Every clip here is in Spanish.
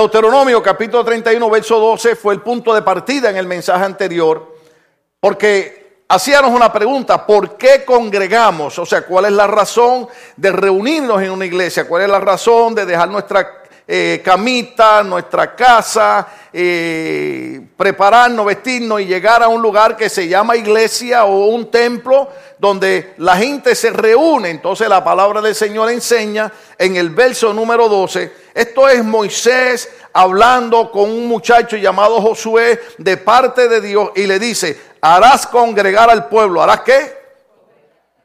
Deuteronomio capítulo 31, verso 12 fue el punto de partida en el mensaje anterior, porque hacíamos una pregunta, ¿por qué congregamos? O sea, ¿cuál es la razón de reunirnos en una iglesia? ¿Cuál es la razón de dejar nuestra eh, camita, nuestra casa, eh, prepararnos, vestirnos y llegar a un lugar que se llama iglesia o un templo donde la gente se reúne. Entonces la palabra del Señor enseña en el verso número 12. Esto es Moisés hablando con un muchacho llamado Josué de parte de Dios y le dice, harás congregar al pueblo. ¿Harás qué?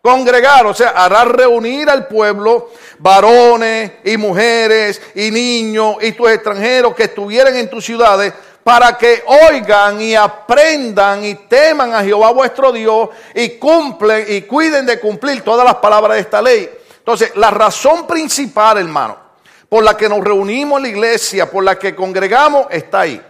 Congregar, o sea, harás reunir al pueblo, varones y mujeres y niños y tus extranjeros que estuvieran en tus ciudades para que oigan y aprendan y teman a Jehová vuestro Dios y cumplen y cuiden de cumplir todas las palabras de esta ley. Entonces, la razón principal, hermano, por la que nos reunimos en la iglesia, por la que congregamos, está ahí.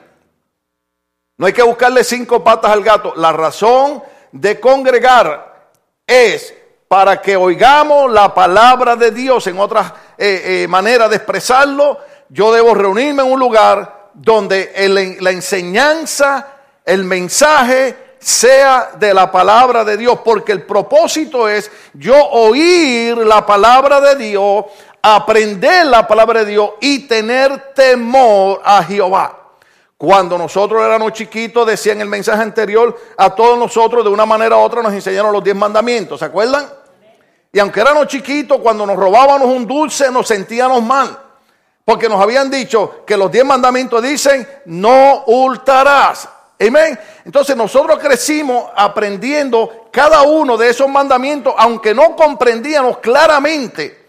No hay que buscarle cinco patas al gato. La razón de congregar es para que oigamos la palabra de Dios. En otras eh, eh, maneras de expresarlo, yo debo reunirme en un lugar donde la enseñanza, el mensaje sea de la palabra de Dios, porque el propósito es yo oír la palabra de Dios, aprender la palabra de Dios y tener temor a Jehová. Cuando nosotros éramos chiquitos, decía en el mensaje anterior, a todos nosotros de una manera u otra nos enseñaron los diez mandamientos, ¿se acuerdan? Y aunque éramos chiquitos, cuando nos robábamos un dulce nos sentíamos mal. Porque nos habían dicho que los diez mandamientos dicen, no hurtarás. Amén. Entonces nosotros crecimos aprendiendo cada uno de esos mandamientos, aunque no comprendíamos claramente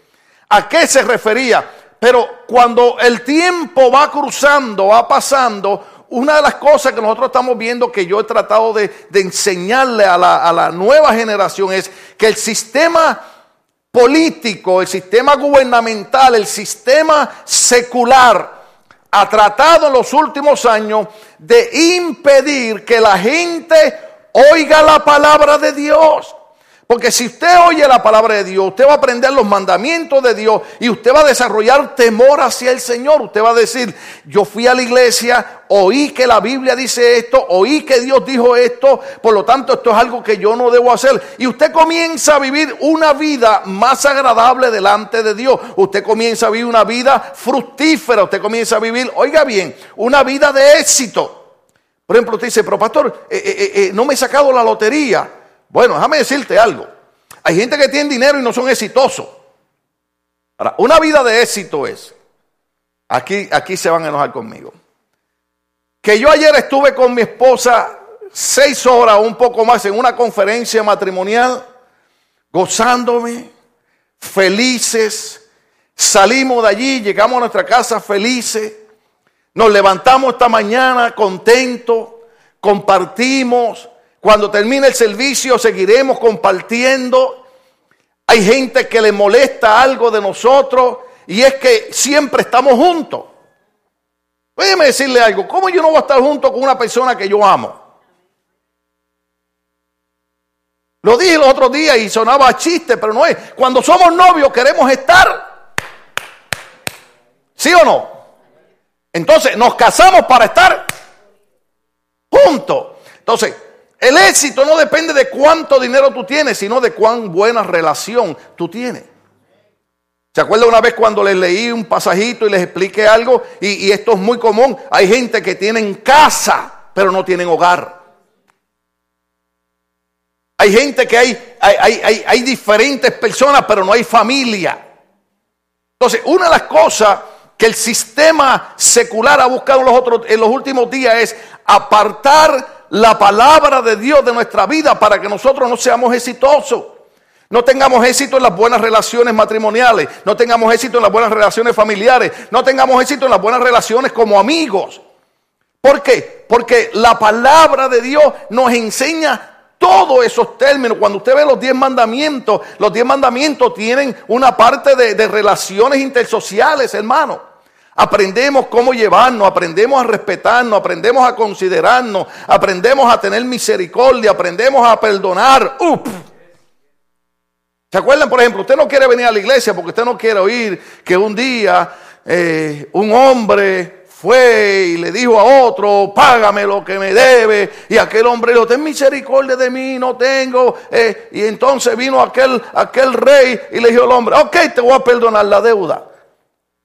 a qué se refería. Pero cuando el tiempo va cruzando, va pasando, una de las cosas que nosotros estamos viendo que yo he tratado de, enseñarle a la, nueva generación es que el sistema político, el sistema gubernamental, el sistema secular ha tratado en los últimos años de impedir que la gente oiga la palabra de Dios. Porque si usted oye la palabra de Dios, usted va a aprender los mandamientos de Dios y usted va a desarrollar temor hacia el Señor. Usted va a decir, yo fui a la iglesia, oí que la Biblia dice esto, oí que Dios dijo esto, por lo tanto esto es algo que yo no debo hacer. Y usted comienza a vivir una vida más agradable delante de Dios. Usted comienza a vivir una vida fructífera, usted comienza a vivir, oiga bien, una vida de éxito. Por ejemplo, usted dice, pero pastor, eh, eh, eh, no me he sacado la lotería. Bueno, déjame decirte algo. Hay gente que tiene dinero y no son exitosos. Ahora, una vida de éxito es, aquí, aquí se van a enojar conmigo, que yo ayer estuve con mi esposa seis horas un poco más en una conferencia matrimonial, gozándome, felices, salimos de allí, llegamos a nuestra casa felices, nos levantamos esta mañana contentos, compartimos, cuando termine el servicio seguiremos compartiendo. Hay gente que le molesta algo de nosotros y es que siempre estamos juntos. Déjeme decirle algo, ¿cómo yo no voy a estar junto con una persona que yo amo? Lo dije el otro día y sonaba chiste, pero no es. Cuando somos novios queremos estar. ¿Sí o no? Entonces nos casamos para estar juntos. Entonces, el éxito no depende de cuánto dinero tú tienes, sino de cuán buena relación tú tienes. ¿Se acuerda una vez cuando les leí un pasajito y les expliqué algo? Y, esto es muy común. Hay gente que tienen casa, pero no tienen hogar. Hay gente que hay, hay, hay diferentes personas, pero no hay familia. Entonces, una de las cosas que el sistema secular ha buscado en los, otros, en los últimos días es apartar la palabra de Dios de nuestra vida para que nosotros no seamos exitosos. No tengamos éxito en las buenas relaciones matrimoniales, no tengamos éxito en las buenas relaciones familiares, no tengamos éxito en las buenas relaciones como amigos. ¿Por qué? Porque la palabra de Dios nos enseña todos esos términos. Cuando usted ve los diez mandamientos, los diez mandamientos tienen una parte de, relaciones intersociales, hermano. Aprendemos cómo llevarnos, aprendemos a respetarnos, aprendemos a considerarnos, aprendemos a tener misericordia, aprendemos a perdonar. ¿Se acuerdan, por ejemplo? Usted no quiere venir a la iglesia porque usted no quiere oír que un día eh, un hombre fue y le dijo a otro, págame lo que me debe. Y aquel hombre le dijo, ten misericordia de mí, no tengo. Eh, y entonces vino aquel, aquel rey y le dijo al hombre, ok, te voy a perdonar la deuda.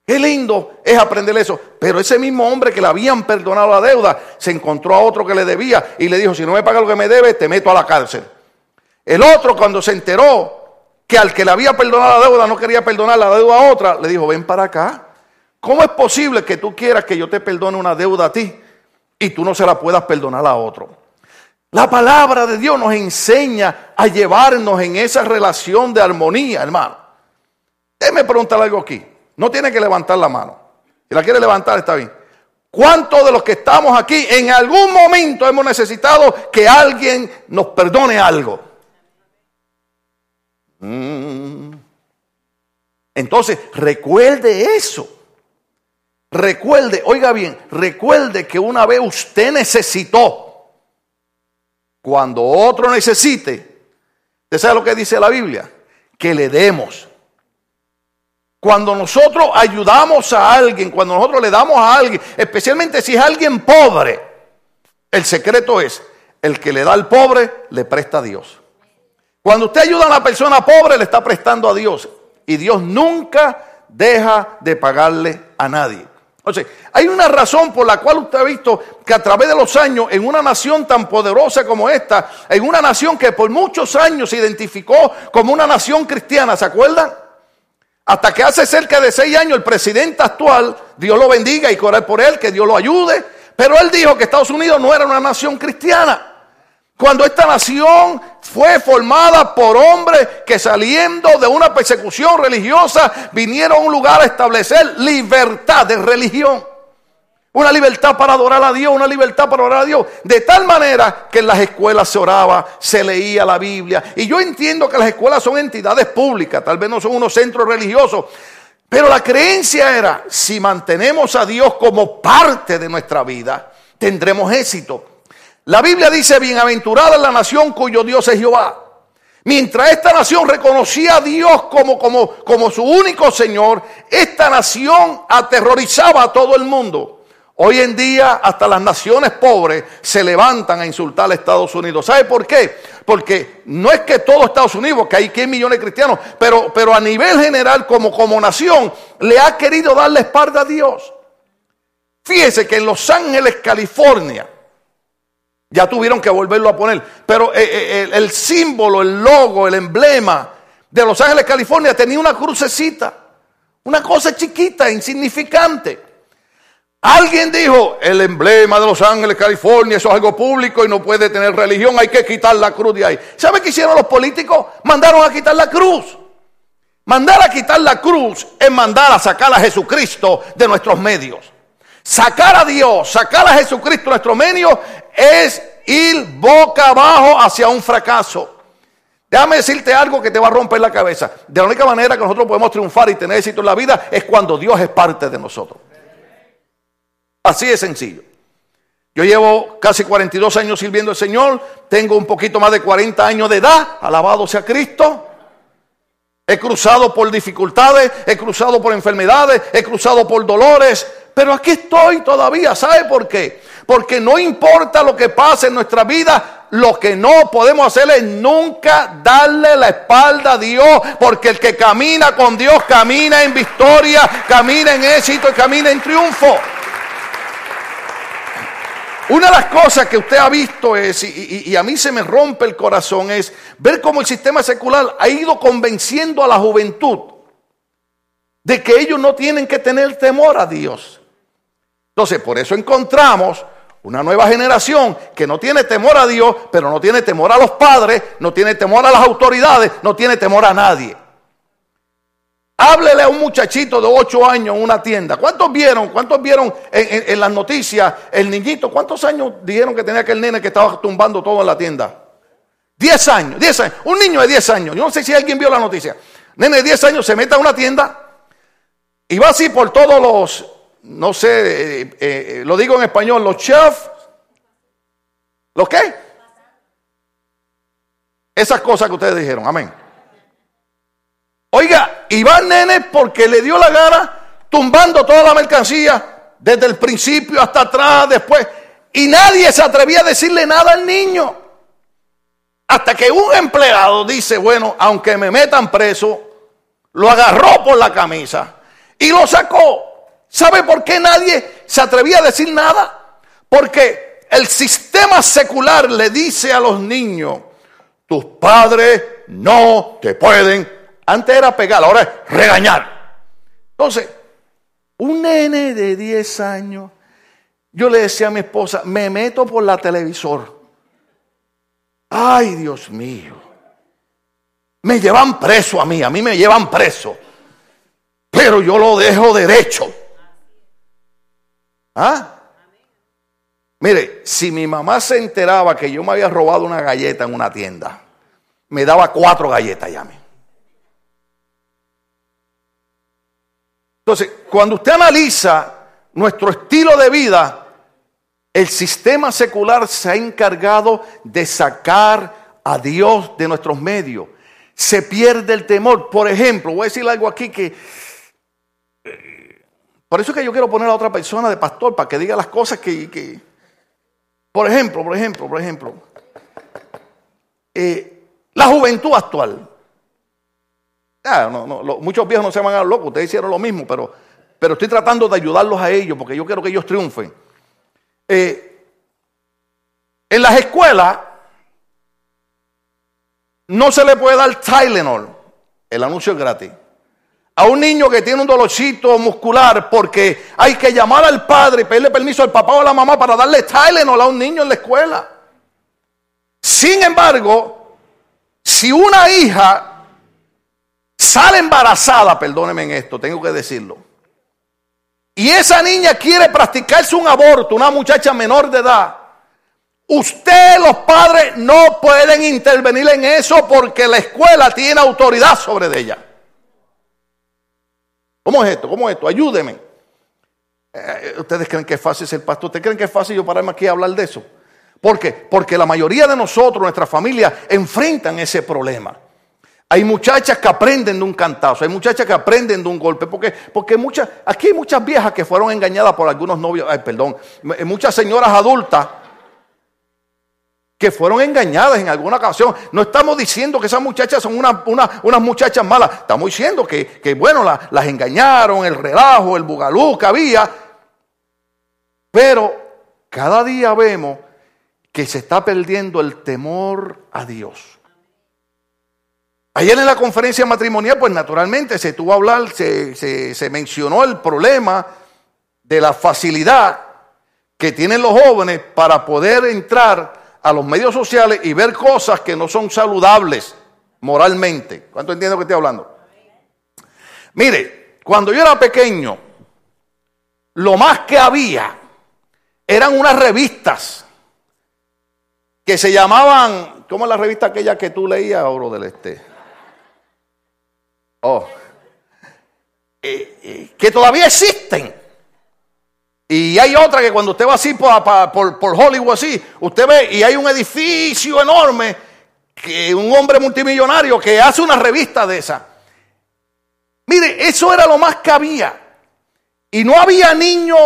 Qué lindo es aprender eso. Pero ese mismo hombre que le habían perdonado la deuda, se encontró a otro que le debía y le dijo, si no me paga lo que me debe, te meto a la cárcel. El otro cuando se enteró que al que le había perdonado la deuda no quería perdonar la deuda a otra, le dijo, ven para acá. ¿Cómo es posible que tú quieras que yo te perdone una deuda a ti y tú no se la puedas perdonar a otro? La palabra de Dios nos enseña a llevarnos en esa relación de armonía, hermano. Déjeme preguntar algo aquí. No tiene que levantar la mano. Si la quiere levantar, está bien. ¿Cuántos de los que estamos aquí en algún momento hemos necesitado que alguien nos perdone algo? Mm. Entonces, recuerde eso. Recuerde, oiga bien, recuerde que una vez usted necesitó, cuando otro necesite, ¿usted sabe lo que dice la Biblia? Que le demos. Cuando nosotros ayudamos a alguien, cuando nosotros le damos a alguien, especialmente si es alguien pobre, el secreto es, el que le da al pobre, le presta a Dios. Cuando usted ayuda a una persona pobre, le está prestando a Dios. Y Dios nunca deja de pagarle a nadie. O sea, hay una razón por la cual usted ha visto que a través de los años, en una nación tan poderosa como esta, en una nación que por muchos años se identificó como una nación cristiana, ¿se acuerdan? Hasta que hace cerca de seis años el presidente actual, Dios lo bendiga y orar por él, que Dios lo ayude, pero él dijo que Estados Unidos no era una nación cristiana. Cuando esta nación fue formada por hombres que saliendo de una persecución religiosa vinieron a un lugar a establecer libertad de religión. Una libertad para adorar a Dios, una libertad para orar a Dios. De tal manera que en las escuelas se oraba, se leía la Biblia. Y yo entiendo que las escuelas son entidades públicas, tal vez no son unos centros religiosos. Pero la creencia era, si mantenemos a Dios como parte de nuestra vida, tendremos éxito. La Biblia dice, bienaventurada la nación cuyo Dios es Jehová. Mientras esta nación reconocía a Dios como, como, como su único Señor, esta nación aterrorizaba a todo el mundo. Hoy en día hasta las naciones pobres se levantan a insultar a Estados Unidos. ¿Sabe por qué? Porque no es que todo Estados Unidos, que hay 100 millones de cristianos, pero, pero a nivel general como, como nación le ha querido dar la espalda a Dios. Fíjese que en Los Ángeles, California, ya tuvieron que volverlo a poner, pero eh, eh, el, el símbolo, el logo, el emblema de Los Ángeles, California tenía una crucecita, una cosa chiquita, insignificante. Alguien dijo, el emblema de Los Ángeles, California, eso es algo público y no puede tener religión, hay que quitar la cruz de ahí. ¿Sabe qué hicieron los políticos? Mandaron a quitar la cruz. Mandar a quitar la cruz es mandar a sacar a Jesucristo de nuestros medios. Sacar a Dios, sacar a Jesucristo de nuestros medios es ir boca abajo hacia un fracaso. Déjame decirte algo que te va a romper la cabeza. De la única manera que nosotros podemos triunfar y tener éxito en la vida es cuando Dios es parte de nosotros. Así de sencillo. Yo llevo casi 42 años sirviendo al Señor, tengo un poquito más de 40 años de edad, alabado sea Cristo. He cruzado por dificultades, he cruzado por enfermedades, he cruzado por dolores, pero aquí estoy todavía. ¿Sabe por qué? Porque no importa lo que pase en nuestra vida, lo que no podemos hacer es nunca darle la espalda a Dios, porque el que camina con Dios camina en victoria, camina en éxito y camina en triunfo. Una de las cosas que usted ha visto es, y, a mí se me rompe el corazón, es ver cómo el sistema secular ha ido convenciendo a la juventud de que ellos no tienen que tener temor a Dios. Entonces, por eso encontramos una nueva generación que no tiene temor a Dios, pero no tiene temor a los padres, no tiene temor a las autoridades, no tiene temor a nadie. Háblele a un muchachito de 8 años en una tienda. ¿Cuántos vieron? ¿Cuántos vieron en, las noticias el niñito? ¿Cuántos años dijeron que tenía aquel nene que estaba tumbando todo en la tienda? 10 años, 10 años. Un niño de 10 años. Yo no sé si alguien vio la noticia. Nene de 10 años se mete a una tienda y va así por todos los, no sé, eh, eh, lo digo en español, los chefs. ¿Los qué? Esas cosas que ustedes dijeron. Amén. Oiga, y va nene porque le dio la gana tumbando toda la mercancía desde el principio hasta atrás, después, y nadie se atrevía a decirle nada al niño. Hasta que un empleado dice, bueno, aunque me metan preso, lo agarró por la camisa y lo sacó. ¿Sabe por qué nadie se atrevía a decir nada? Porque el sistema secular le dice a los niños, tus padres no te pueden. Antes era pegar, ahora es regañar. Entonces, un nene de 10 años, yo le decía a mi esposa, me meto por la televisor. Ay, Dios mío. Me llevan preso a mí, a mí me llevan preso. Pero yo lo dejo derecho. ¿Ah? Mire, si mi mamá se enteraba que yo me había robado una galleta en una tienda, me daba cuatro galletas ya a mí. Entonces, cuando usted analiza nuestro estilo de vida, el sistema secular se ha encargado de sacar a Dios de nuestros medios. Se pierde el temor. Por ejemplo, voy a decir algo aquí que por eso es que yo quiero poner a otra persona de pastor para que diga las cosas que... por ejemplo, por ejemplo, por ejemplo, eh, la juventud actual. Muchos viejos no se van a locos, ustedes hicieron lo mismo, pero, pero estoy tratando de ayudarlos a ellos porque yo quiero que ellos triunfen. Eh, en las escuelas no se le puede dar Tylenol, el anuncio es gratis a un niño que tiene un dolorcito muscular porque hay que llamar al padre y pedirle permiso al papá o a la mamá para darle Tylenol a un niño en la escuela. Sin embargo, si una hija sale embarazada, perdóneme en esto, tengo que decirlo, y esa niña quiere practicarse un aborto, una muchacha menor de edad, usted, los padres, no pueden intervenir en eso porque la escuela tiene autoridad sobre ella. ¿Cómo es esto? ¿Cómo es esto? Ayúdeme. Eh, ¿Ustedes creen que es fácil ser pastor? ¿Ustedes creen que es fácil yo pararme aquí a hablar de eso? ¿Por qué? Porque la mayoría de nosotros, nuestra familia, enfrentan ese problema. Hay muchachas que aprenden de un cantazo, hay muchachas que aprenden de un golpe, porque, porque muchas, aquí hay muchas viejas que fueron engañadas por algunos novios, ay, perdón, muchas señoras adultas que fueron engañadas en alguna ocasión. No estamos diciendo que esas muchachas son unas muchachas malas. Estamos diciendo que, bueno, las engañaron, el relajo, el bugalú que había. Pero cada día vemos que se está perdiendo el temor a Dios. Ayer en la conferencia matrimonial, pues naturalmente se tuvo a hablar, se, se mencionó el problema de la facilidad que tienen los jóvenes para poder entrar a los medios sociales y ver cosas que no son saludables moralmente. ¿Cuánto entiendo que estoy hablando? Mire, cuando yo era pequeño, lo más que había eran unas revistas que se llamaban, ¿cómo es la revista aquella que tú leías, Oro del Este? Oh, eh, eh, que todavía existen. Y hay otra que cuando usted va así por, por, Hollywood así, usted ve y hay un edificio enorme, que un hombre multimillonario que hace una revista de esa. Mire, eso era lo más que había. Y no había niño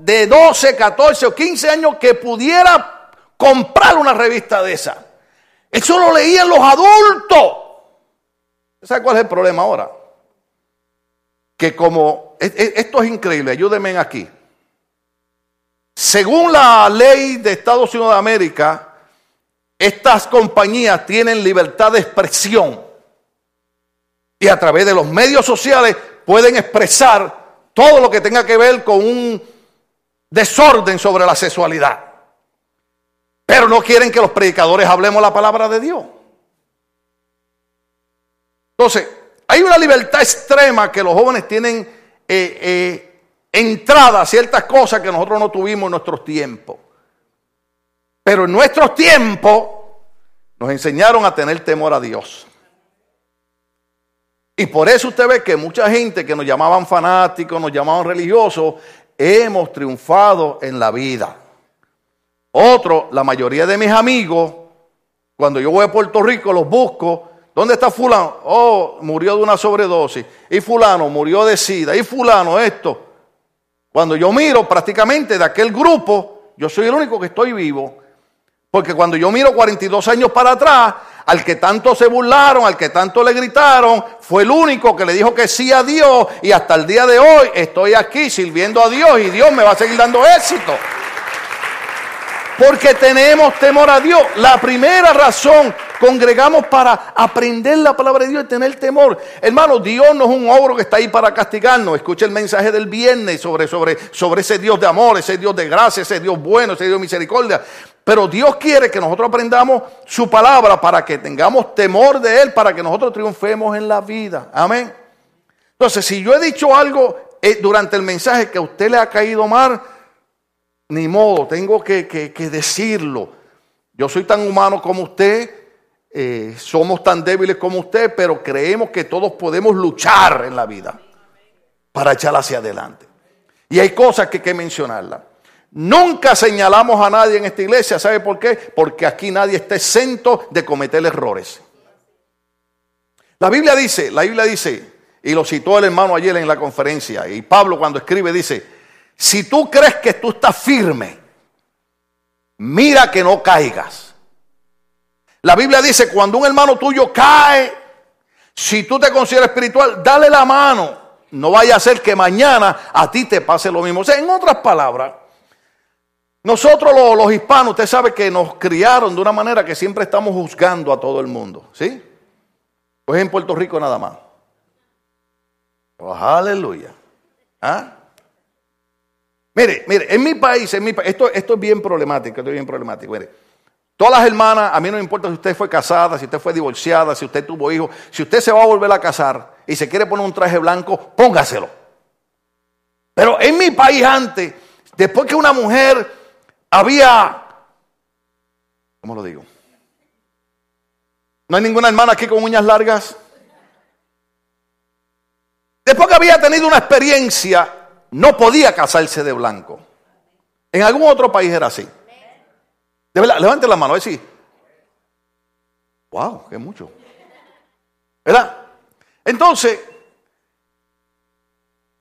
de 12, 14 o 15 años que pudiera comprar una revista de esa. Eso lo leían los adultos. ¿Sabe cuál es el problema ahora? Que como, e, e, esto es increíble, ayúdenme aquí. Según la ley de Estados Unidos de América, estas compañías tienen libertad de expresión y a través de los medios sociales pueden expresar todo lo que tenga que ver con un desorden sobre la sexualidad. Pero no quieren que los predicadores hablemos la palabra de Dios. Entonces, hay una libertad extrema que los jóvenes tienen eh, eh, entrada a ciertas cosas que nosotros no tuvimos en nuestros tiempos. Pero en nuestros tiempos nos enseñaron a tener temor a Dios. Y por eso usted ve que mucha gente que nos llamaban fanáticos, nos llamaban religiosos, hemos triunfado en la vida. Otro, la mayoría de mis amigos, cuando yo voy a Puerto Rico, los busco. ¿Dónde está fulano? Oh, murió de una sobredosis. Y fulano murió de sida. Y fulano esto. Cuando yo miro prácticamente de aquel grupo, yo soy el único que estoy vivo. Porque cuando yo miro 42 años para atrás, al que tanto se burlaron, al que tanto le gritaron, fue el único que le dijo que sí a Dios y hasta el día de hoy estoy aquí sirviendo a Dios y Dios me va a seguir dando éxito. Porque tenemos temor a Dios. La primera razón, congregamos para aprender la palabra de Dios y tener temor. Hermano, Dios no es un ogro que está ahí para castigarnos. Escucha el mensaje del viernes sobre, sobre, sobre ese Dios de amor, ese Dios de gracia, ese Dios bueno, ese Dios de misericordia. Pero Dios quiere que nosotros aprendamos su palabra para que tengamos temor de Él, para que nosotros triunfemos en la vida. Amén. Entonces, si yo he dicho algo eh, durante el mensaje que a usted le ha caído mal, ni modo, tengo que, decirlo. Yo soy tan humano como usted, eh, somos tan débiles como usted, pero creemos que todos podemos luchar en la vida para echar hacia adelante. Y hay cosas que hay que mencionarlas. Nunca señalamos a nadie en esta iglesia, ¿sabe por qué? Porque aquí nadie está exento de cometer errores. La Biblia dice, la Biblia dice, y lo citó el hermano ayer en la conferencia, y Pablo cuando escribe dice, si tú crees que tú estás firme, mira que no caigas. La Biblia dice, cuando un hermano tuyo cae, si tú te consideras espiritual, dale la mano. No vaya a ser que mañana a ti te pase lo mismo. O sea, en otras palabras, nosotros los, hispanos, usted sabe que nos criaron de una manera que siempre estamos juzgando a todo el mundo. ¿Sí? Pues en Puerto Rico nada más. Oh, aleluya. ¿Ah? Mire, mire, en mi país, en mi esto, esto es bien problemático, esto es bien problemático. Mire, todas las hermanas, a mí no me importa si usted fue casada, si usted fue divorciada, si usted tuvo hijos, si usted se va a volver a casar y se quiere poner un traje blanco, póngaselo. Pero en mi país antes, después que una mujer había, ¿cómo lo digo? ¿No hay ninguna hermana aquí con uñas largas? Después que había tenido una experiencia no podía casarse de blanco. En algún otro país era así. De verdad, levante la mano, a ver si. Wow, qué mucho. ¿Verdad? Entonces,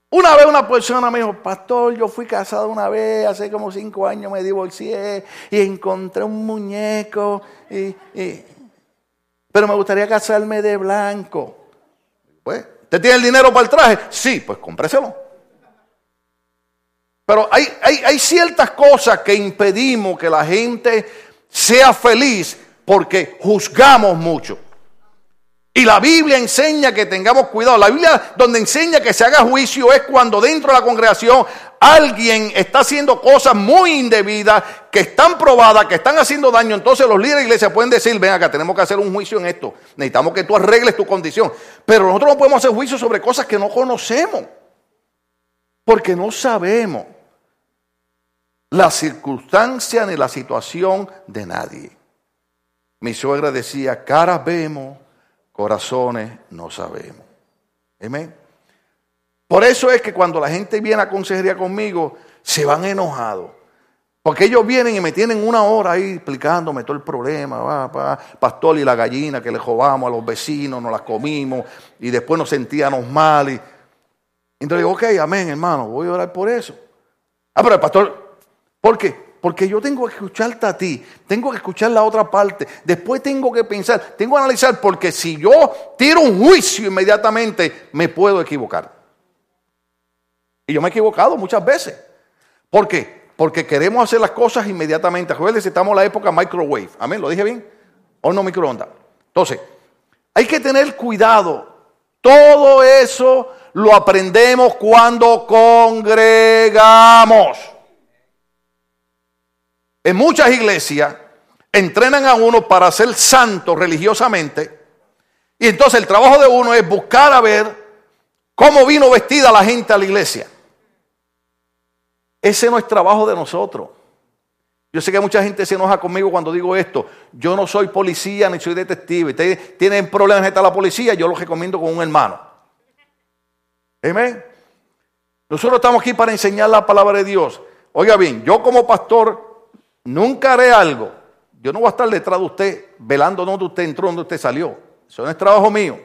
una vez una persona me dijo, pastor, yo fui casado una vez, hace como cinco años me divorcié y encontré un muñeco, pero me gustaría casarme de blanco. Pues, ¿usted tiene el dinero para el traje? Sí, pues cómpreselo. Pero hay, hay, ciertas cosas que impedimos que la gente sea feliz porque juzgamos mucho. Y la Biblia enseña que tengamos cuidado. La Biblia donde enseña que se haga juicio es cuando dentro de la congregación alguien está haciendo cosas muy indebidas, que están probadas, que están haciendo daño. Entonces los líderes de la iglesia pueden decir, ven acá, tenemos que hacer un juicio en esto. Necesitamos que tú arregles tu condición. Pero nosotros no podemos hacer juicio sobre cosas que no conocemos. Porque no sabemos la circunstancia ni la situación de nadie. Mi suegra decía, caras vemos, corazones no sabemos. Amén. Por eso es que cuando la gente viene a consejería conmigo, se van enojados. Porque ellos vienen y me tienen una hora ahí explicándome todo el problema, va, pastor y la gallina que le robamos a los vecinos, nos las comimos y después nos sentíamos mal. Y, entonces digo, ok, amén, hermano, voy a orar por eso. Ah, pero el pastor, ¿Por qué? Porque yo tengo que escucharte a ti, tengo que escuchar la otra parte, después tengo que pensar, tengo que analizar, porque si yo tiro un juicio inmediatamente, me puedo equivocar. Y yo me he equivocado muchas veces. ¿Por qué? Porque queremos hacer las cosas inmediatamente. Acuérdense, estamos en la época microwave. Amén, ¿lo dije bien? ¿O no microondas? Entonces, hay que tener cuidado. Todo eso lo aprendemos cuando congregamos. En muchas iglesias entrenan a uno para ser santo religiosamente. Y entonces el trabajo de uno es buscar a ver cómo vino vestida la gente a la iglesia. Ese no es trabajo de nosotros. Yo sé que mucha gente se enoja conmigo cuando digo esto. Yo no soy policía ni soy detective. Ustedes tienen problemas en la policía, yo los recomiendo con un hermano. Amén. Nosotros estamos aquí para enseñar la palabra de Dios. Oiga bien, yo como pastor nunca haré algo. Yo no voy a estar detrás de usted velando dónde usted entró, dónde usted salió. Eso no es trabajo mío.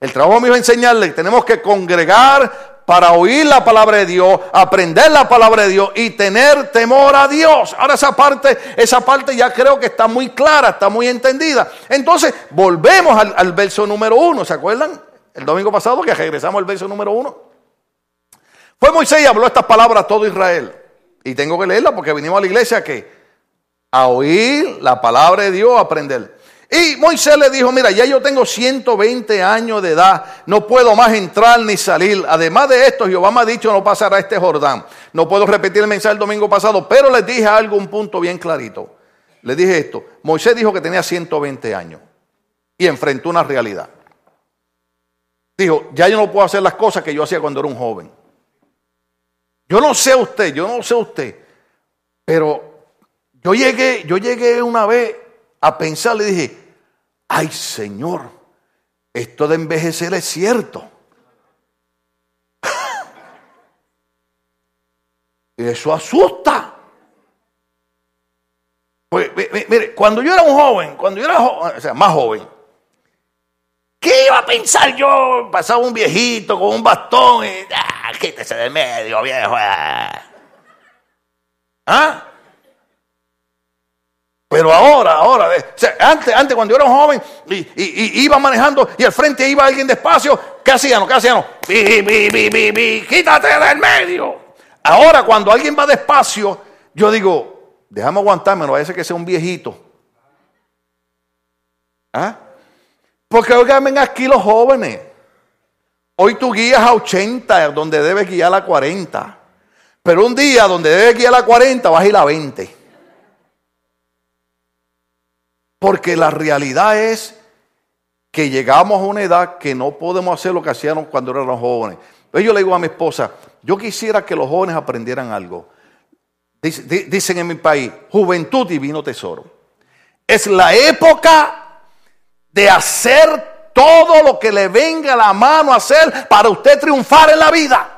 El trabajo mío es enseñarle que tenemos que congregar para oír la palabra de Dios, aprender la palabra de Dios y tener temor a Dios. Ahora esa parte, esa parte ya creo que está muy clara, está muy entendida. Entonces, volvemos al, al verso número uno, ¿se acuerdan? El domingo pasado que regresamos al verso número uno. Fue Moisés y habló estas palabras a todo Israel. Y tengo que leerla porque vinimos a la iglesia que a oír la palabra de Dios, a aprender. Y Moisés le dijo, mira, ya yo tengo 120 años de edad, no puedo más entrar ni salir. Además de esto, Jehová me ha dicho, no pasará este Jordán. No puedo repetir el mensaje del domingo pasado, pero les dije algo, un punto bien clarito. Le dije esto, Moisés dijo que tenía 120 años y enfrentó una realidad. Dijo, ya yo no puedo hacer las cosas que yo hacía cuando era un joven. Yo no sé usted, yo no sé usted, pero yo llegué, yo llegué una vez a pensar, le dije, ay Señor, esto de envejecer es cierto. eso asusta. Pues, mire, cuando yo era un joven, cuando yo era joven, o sea, más joven, ¿qué iba a pensar yo? Pasaba un viejito con un bastón y, ah, quítese de medio, viejo. ¿Ah? Pero ahora, ahora, antes, antes cuando yo era un joven y, iba manejando y al frente iba alguien despacio, ¿qué hacían? ¿Qué hacían? quítate del medio. Ahora cuando alguien va despacio, yo digo, déjame aguantarme, no ser que sea un viejito. ¿Ah? Porque oigan aquí los jóvenes. Hoy tú guías a 80 donde debes guiar a 40. Pero un día donde debes guiar a 40 vas a ir a 20. Porque la realidad es que llegamos a una edad que no podemos hacer lo que hacíamos cuando éramos jóvenes. yo le digo a mi esposa, yo quisiera que los jóvenes aprendieran algo. Dicen en mi país, juventud divino tesoro. Es la época de hacer todo lo que le venga a la mano a hacer para usted triunfar en la vida.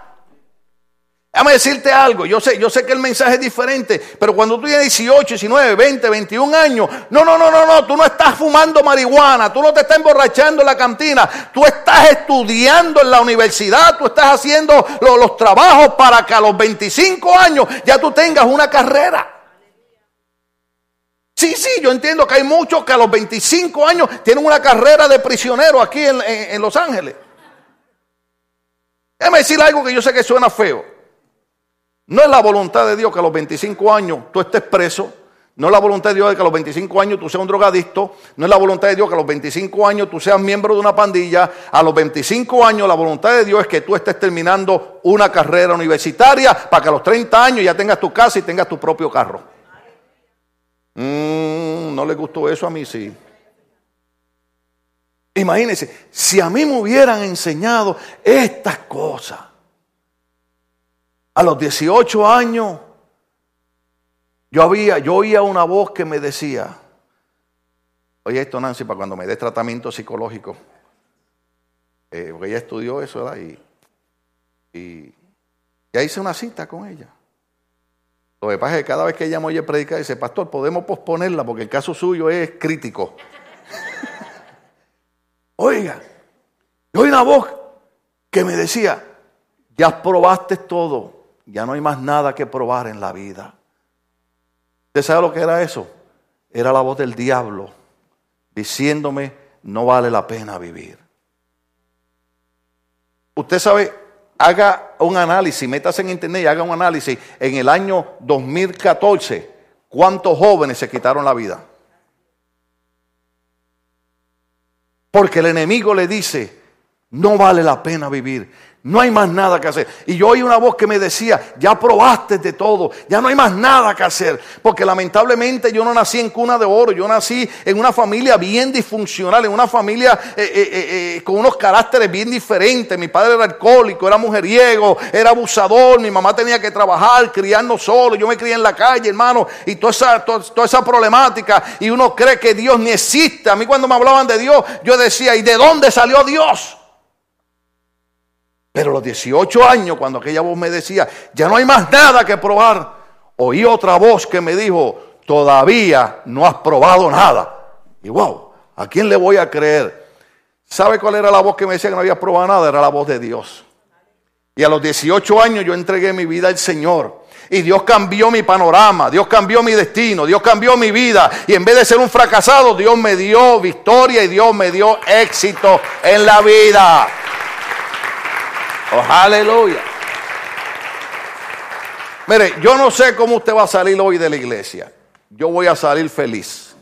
Déjame decirte algo, yo sé, yo sé que el mensaje es diferente, pero cuando tú tienes 18, 19, 20, 21 años, no, no, no, no, no, tú no estás fumando marihuana, tú no te estás emborrachando en la cantina, tú estás estudiando en la universidad, tú estás haciendo los trabajos para que a los 25 años ya tú tengas una carrera. Sí, sí, yo entiendo que hay muchos que a los 25 años tienen una carrera de prisionero aquí en, Los Ángeles. Déjame decir algo que yo sé que suena feo. No es la voluntad de Dios que a los 25 años tú estés preso. No es la voluntad de Dios que a los 25 años tú seas un drogadicto. No es la voluntad de Dios que a los 25 años tú seas miembro de una pandilla. A los 25 años la voluntad de Dios es que tú estés terminando una carrera universitaria para que a los 30 años ya tengas tu casa y tengas tu propio carro. Mm, no le gustó eso a mí, sí. Imagínense, si a mí me hubieran enseñado estas cosas a los 18 años, yo, había, yo oía una voz que me decía, oye esto Nancy, para cuando me dé tratamiento psicológico, eh, porque ella estudió eso, ¿verdad? Y, y ya hice una cita con ella. Lo que pasa es que cada vez que ella me oye predicar, dice, pastor, podemos posponerla porque el caso suyo es crítico. Oiga, yo oí una voz que me decía, ya probaste todo, ya no hay más nada que probar en la vida. ¿Usted sabe lo que era eso? Era la voz del diablo diciéndome, no vale la pena vivir. Usted sabe, haga un análisis, métase en internet y haga un análisis. En el año 2014, ¿cuántos jóvenes se quitaron la vida? Porque el enemigo le dice, no vale la pena vivir. No hay más nada que hacer. Y yo oí una voz que me decía, ya probaste de todo, ya no hay más nada que hacer. Porque lamentablemente yo no nací en cuna de oro, yo nací en una familia bien disfuncional, en una familia eh, eh, eh, con unos caracteres bien diferentes. Mi padre era alcohólico, era mujeriego, era abusador, mi mamá tenía que trabajar, criarnos solo, yo me crié en la calle, hermano, y toda esa, toda esa problemática. Y uno cree que Dios ni existe. A mí cuando me hablaban de Dios, yo decía, ¿y de dónde salió Dios? Pero a los 18 años, cuando aquella voz me decía, ya no hay más nada que probar, oí otra voz que me dijo, todavía no has probado nada. Y wow, ¿a quién le voy a creer? ¿Sabe cuál era la voz que me decía que no había probado nada? Era la voz de Dios. Y a los 18 años yo entregué mi vida al Señor. Y Dios cambió mi panorama, Dios cambió mi destino, Dios cambió mi vida. Y en vez de ser un fracasado, Dios me dio victoria y Dios me dio éxito en la vida. Oh, aleluya. Mire, yo no sé cómo usted va a salir hoy de la iglesia. Yo voy a salir feliz.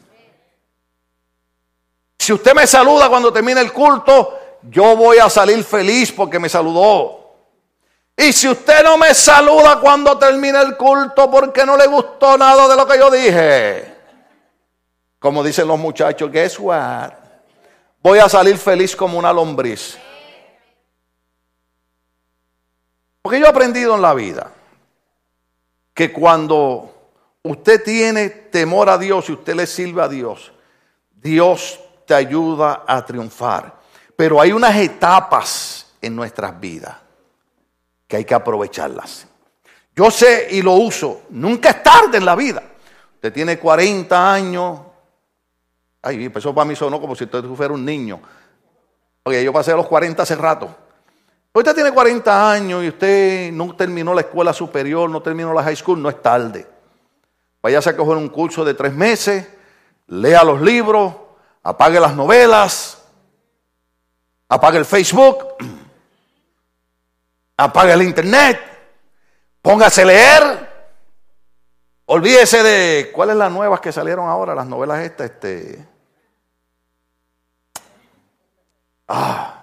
Si usted me saluda cuando termine el culto, yo voy a salir feliz porque me saludó. Y si usted no me saluda cuando termine el culto porque no le gustó nada de lo que yo dije, como dicen los muchachos, guess what? Voy a salir feliz como una lombriz. Porque yo he aprendido en la vida que cuando usted tiene temor a Dios y usted le sirve a Dios, Dios te ayuda a triunfar. Pero hay unas etapas en nuestras vidas que hay que aprovecharlas. Yo sé y lo uso. Nunca es tarde en la vida. Usted tiene 40 años. Ay, eso para mí sonó como si usted fuera un niño. Oye, yo pasé a los 40 hace rato. Usted tiene 40 años y usted no terminó la escuela superior, no terminó la high school, no es tarde. Váyase a coger un curso de tres meses, lea los libros, apague las novelas, apague el Facebook apague el internet, póngase a leer, olvídese de cuáles las nuevas que salieron ahora, las novelas estas, este. Ah.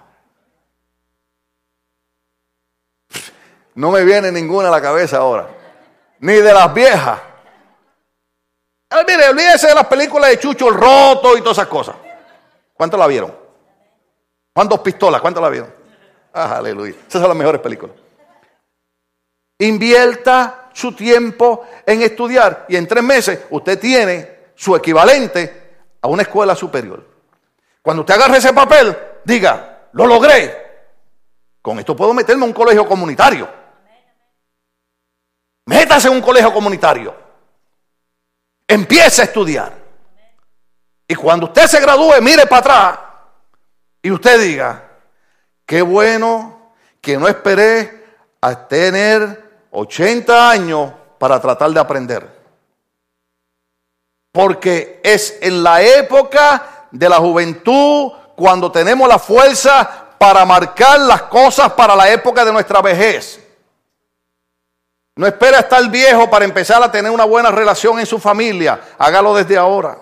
No me viene ninguna a la cabeza ahora. Ni de las viejas. mire, olvídese de las películas de Chucho Roto y todas esas cosas. ¿Cuántos la vieron? ¿Cuántos pistolas? ¿Cuántos la vieron? Ah, aleluya. Esas son las mejores películas. Invierta su tiempo en estudiar y en tres meses usted tiene su equivalente a una escuela superior. Cuando usted agarre ese papel, diga, lo logré. Con esto puedo meterme a un colegio comunitario. Métase en un colegio comunitario. Empiece a estudiar. Y cuando usted se gradúe, mire para atrás y usted diga, Qué bueno que no esperé a tener 80 años para tratar de aprender. Porque es en la época de la juventud cuando tenemos la fuerza para marcar las cosas para la época de nuestra vejez. No espera estar viejo para empezar a tener una buena relación en su familia. Hágalo desde ahora.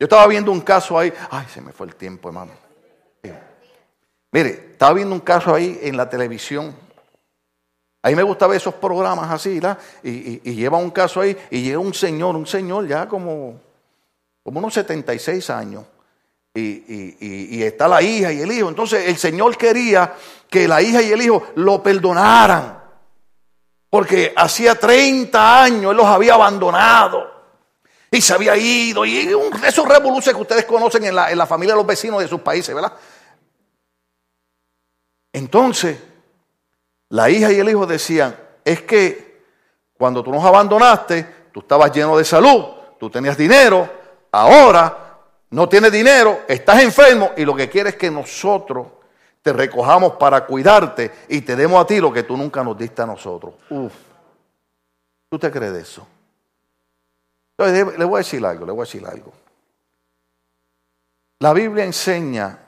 Yo estaba viendo un caso ahí. Ay, se me fue el tiempo, hermano. Mire, estaba viendo un caso ahí en la televisión. A mí me gusta ver esos programas así, ¿la? Y, lleva un caso ahí y llega un señor, un señor ya como, como unos 76 años. Y, y está la hija y el hijo. Entonces el señor quería que la hija y el hijo lo perdonaran. Porque hacía 30 años él los había abandonado. Y se había ido. Y esos revoluciones que ustedes conocen en la, en la familia de los vecinos de sus países, ¿verdad? Entonces, la hija y el hijo decían, es que cuando tú nos abandonaste, tú estabas lleno de salud, tú tenías dinero, ahora no tienes dinero, estás enfermo y lo que quieres es que nosotros te recojamos para cuidarte y te demos a ti lo que tú nunca nos diste a nosotros. Uf, ¿tú te crees de eso? Entonces, le voy a decir algo, le voy a decir algo. La Biblia enseña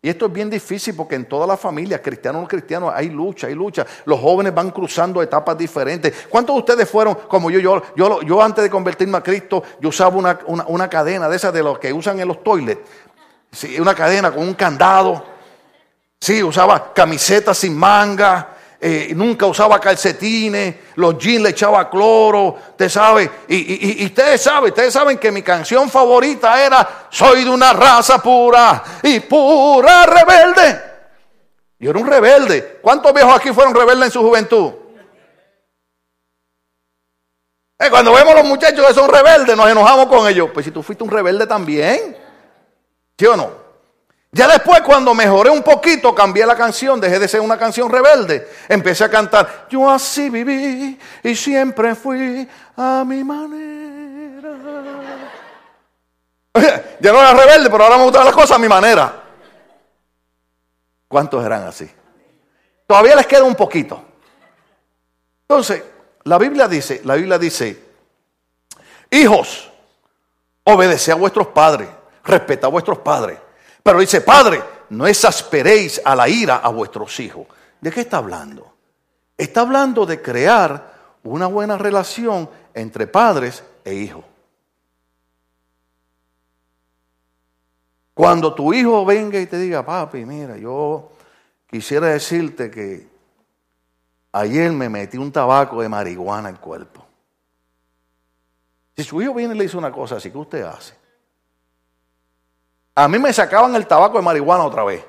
y esto es bien difícil porque en todas las familias, cristianos o no cristianos, hay lucha, hay lucha. Los jóvenes van cruzando etapas diferentes. ¿Cuántos de ustedes fueron como yo? Yo, yo, yo antes de convertirme a Cristo, yo usaba una, una, cadena de esas de los que usan en los toilets. Sí, una cadena con un candado. Sí, usaba camisetas sin manga. Eh, nunca usaba calcetines, los jeans le echaba cloro, usted sabe, y, ustedes saben, ustedes saben que mi canción favorita era Soy de una raza pura y pura rebelde. Yo era un rebelde. ¿Cuántos viejos aquí fueron rebeldes en su juventud? Eh, cuando vemos a los muchachos que son rebeldes, nos enojamos con ellos. Pues si tú fuiste un rebelde también, ¿sí o no? Ya después cuando mejoré un poquito, cambié la canción, dejé de ser una canción rebelde. Empecé a cantar, yo así viví y siempre fui a mi manera. ya no era rebelde, pero ahora me gustan las cosas a mi manera. ¿Cuántos eran así? Todavía les queda un poquito. Entonces, la Biblia dice, la Biblia dice, hijos, obedece a vuestros padres, respeta a vuestros padres. Pero dice, padre, no exasperéis a la ira a vuestros hijos. ¿De qué está hablando? Está hablando de crear una buena relación entre padres e hijos. Cuando tu hijo venga y te diga, papi, mira, yo quisiera decirte que ayer me metí un tabaco de marihuana al cuerpo. Si su hijo viene y le dice una cosa así, ¿qué usted hace? A mí me sacaban el tabaco de marihuana otra vez.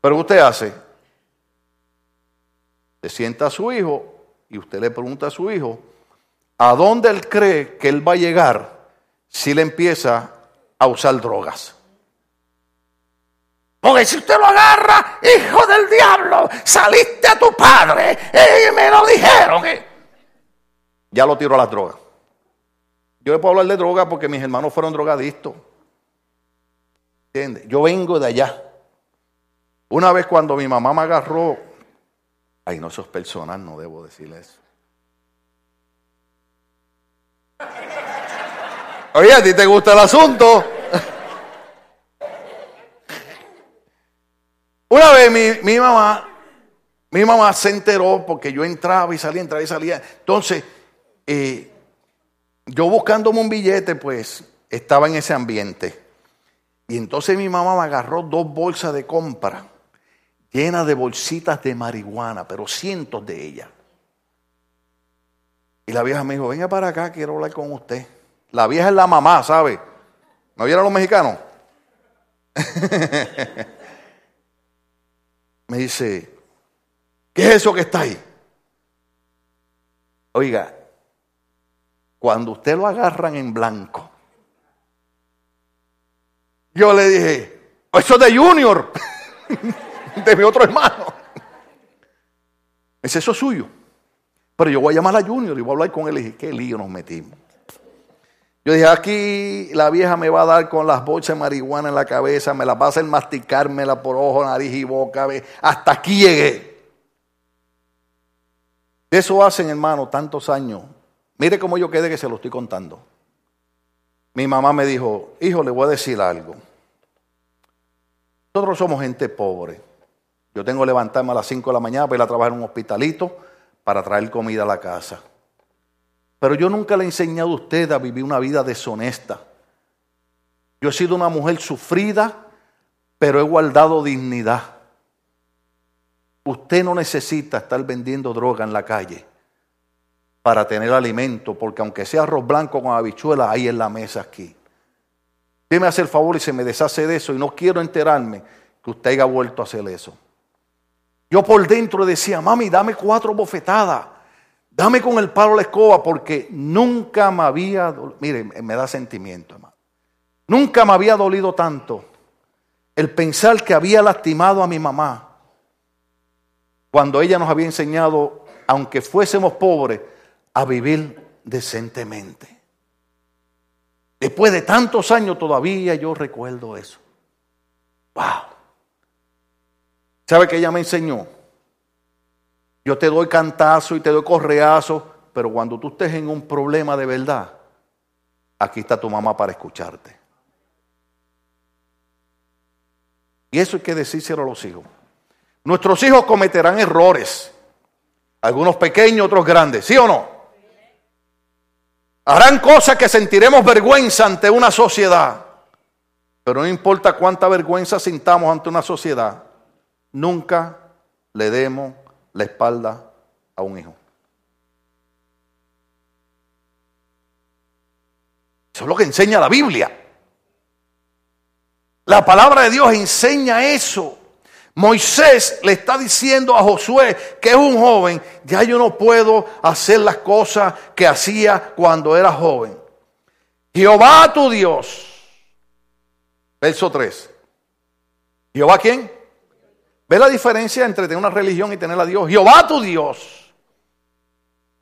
Pero ¿qué usted hace? Se sienta a su hijo y usted le pregunta a su hijo, ¿a dónde él cree que él va a llegar si le empieza a usar drogas. Porque si usted lo agarra, hijo del diablo, saliste a tu padre y me lo dijeron. Ya lo tiró a las drogas. Yo le puedo hablar de drogas porque mis hermanos fueron drogadictos. ¿Entiendes? Yo vengo de allá. Una vez cuando mi mamá me agarró, ay, no, sos personal, no debo decirle eso. Oye, ¿a ti te gusta el asunto? Una vez mi, mamá, mi mamá se enteró porque yo entraba y salía, entraba y salía. Entonces, eh, yo buscándome un billete, pues estaba en ese ambiente. Y entonces mi mamá me agarró dos bolsas de compra llenas de bolsitas de marihuana, pero cientos de ellas. Y la vieja me dijo, venga para acá, quiero hablar con usted. La vieja es la mamá, ¿sabe? ¿No vieron los mexicanos? Me dice, ¿qué es eso que está ahí? Oiga, cuando usted lo agarran en blanco, yo le dije, eso es de Junior, de mi otro hermano. Es eso suyo. Pero yo voy a llamar a Junior y voy a hablar con él y dije, qué lío nos metimos. Yo dije, aquí la vieja me va a dar con las bolsas de marihuana en la cabeza, me la va a hacer masticármela por ojo, nariz y boca. Hasta aquí llegué. Eso hacen, hermano, tantos años. Mire cómo yo quedé que se lo estoy contando. Mi mamá me dijo, hijo, le voy a decir algo. Nosotros somos gente pobre. Yo tengo que levantarme a las 5 de la mañana para ir a trabajar en un hospitalito para traer comida a la casa. Pero yo nunca le he enseñado a usted a vivir una vida deshonesta. Yo he sido una mujer sufrida, pero he guardado dignidad. Usted no necesita estar vendiendo droga en la calle para tener alimento, porque aunque sea arroz blanco con habichuelas, hay en la mesa aquí. Usted me hace el favor y se me deshace de eso y no quiero enterarme que usted haya vuelto a hacer eso. Yo por dentro decía, mami, dame cuatro bofetadas. Dame con el palo la escoba porque nunca me había, dolido, mire, me da sentimiento, hermano. Nunca me había dolido tanto el pensar que había lastimado a mi mamá cuando ella nos había enseñado, aunque fuésemos pobres, a vivir decentemente. Después de tantos años todavía yo recuerdo eso. Wow. ¿Sabe que ella me enseñó? Yo te doy cantazo y te doy correazo, pero cuando tú estés en un problema de verdad, aquí está tu mamá para escucharte. Y eso hay que decírselo a los hijos. Nuestros hijos cometerán errores, algunos pequeños, otros grandes, ¿sí o no? Harán cosas que sentiremos vergüenza ante una sociedad, pero no importa cuánta vergüenza sintamos ante una sociedad, nunca le demos la espalda a un hijo. Eso es lo que enseña la Biblia. La palabra de Dios enseña eso. Moisés le está diciendo a Josué, que es un joven, ya yo no puedo hacer las cosas que hacía cuando era joven. Jehová tu Dios. Verso 3. ¿Jehová quién? ¿Ve la diferencia entre tener una religión y tener a Dios? Jehová tu Dios.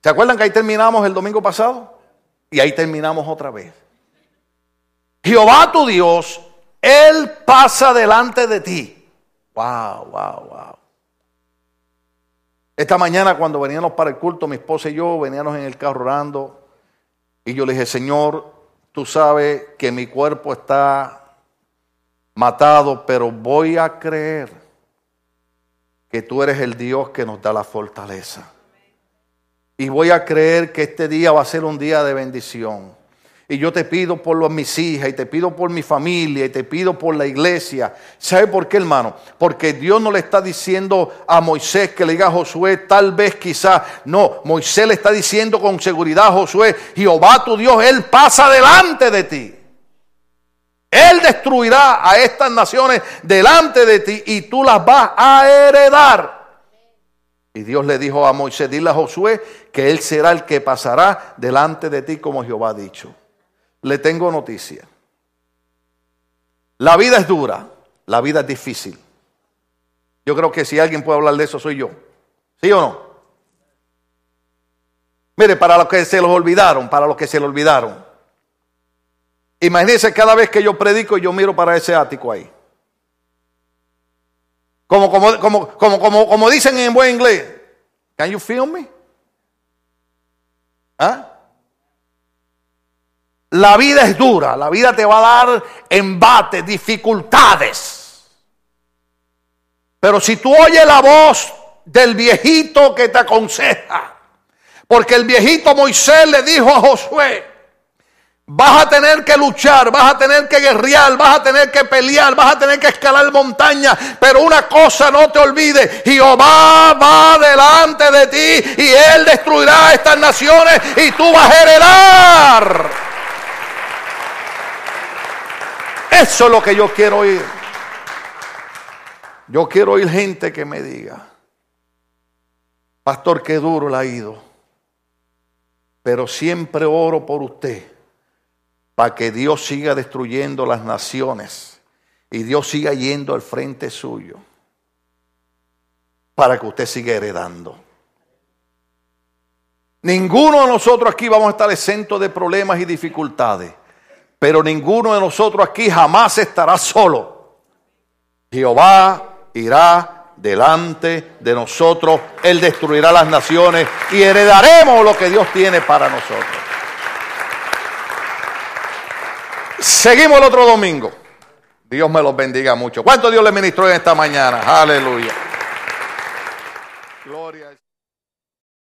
¿Se acuerdan que ahí terminamos el domingo pasado? Y ahí terminamos otra vez. Jehová tu Dios, Él pasa delante de ti. Wow, wow, wow. Esta mañana cuando veníamos para el culto, mi esposa y yo veníamos en el carro orando y yo le dije, Señor, tú sabes que mi cuerpo está matado, pero voy a creer que tú eres el Dios que nos da la fortaleza. Y voy a creer que este día va a ser un día de bendición. Y yo te pido por mis hijas, y te pido por mi familia, y te pido por la iglesia. ¿Sabe por qué, hermano? Porque Dios no le está diciendo a Moisés que le diga a Josué, tal vez quizá. No, Moisés le está diciendo con seguridad a Josué, Jehová tu Dios, Él pasa delante de ti. Él destruirá a estas naciones delante de ti y tú las vas a heredar. Y Dios le dijo a Moisés, dile a Josué que Él será el que pasará delante de ti como Jehová ha dicho le tengo noticia. La vida es dura, la vida es difícil. Yo creo que si alguien puede hablar de eso soy yo. ¿Sí o no? Mire, para los que se los olvidaron, para los que se lo olvidaron. Imagínense cada vez que yo predico yo miro para ese ático ahí. Como, como, como, como, como, como dicen en buen inglés. Can you feel me? ¿Ah? La vida es dura, la vida te va a dar embates, dificultades. Pero si tú oyes la voz del viejito que te aconseja, porque el viejito Moisés le dijo a Josué, vas a tener que luchar, vas a tener que guerrear, vas a tener que pelear, vas a tener que escalar montañas, pero una cosa no te olvides, Jehová va delante de ti y él destruirá estas naciones y tú vas a heredar. Eso es lo que yo quiero oír. Yo quiero oír gente que me diga, pastor, qué duro le ha ido, pero siempre oro por usted para que Dios siga destruyendo las naciones y Dios siga yendo al frente suyo para que usted siga heredando. Ninguno de nosotros aquí vamos a estar exento de problemas y dificultades. Pero ninguno de nosotros aquí jamás estará solo. Jehová irá delante de nosotros. Él destruirá las naciones y heredaremos lo que Dios tiene para nosotros. Seguimos el otro domingo. Dios me los bendiga mucho. ¿Cuánto Dios le ministró en esta mañana? Aleluya. Gloria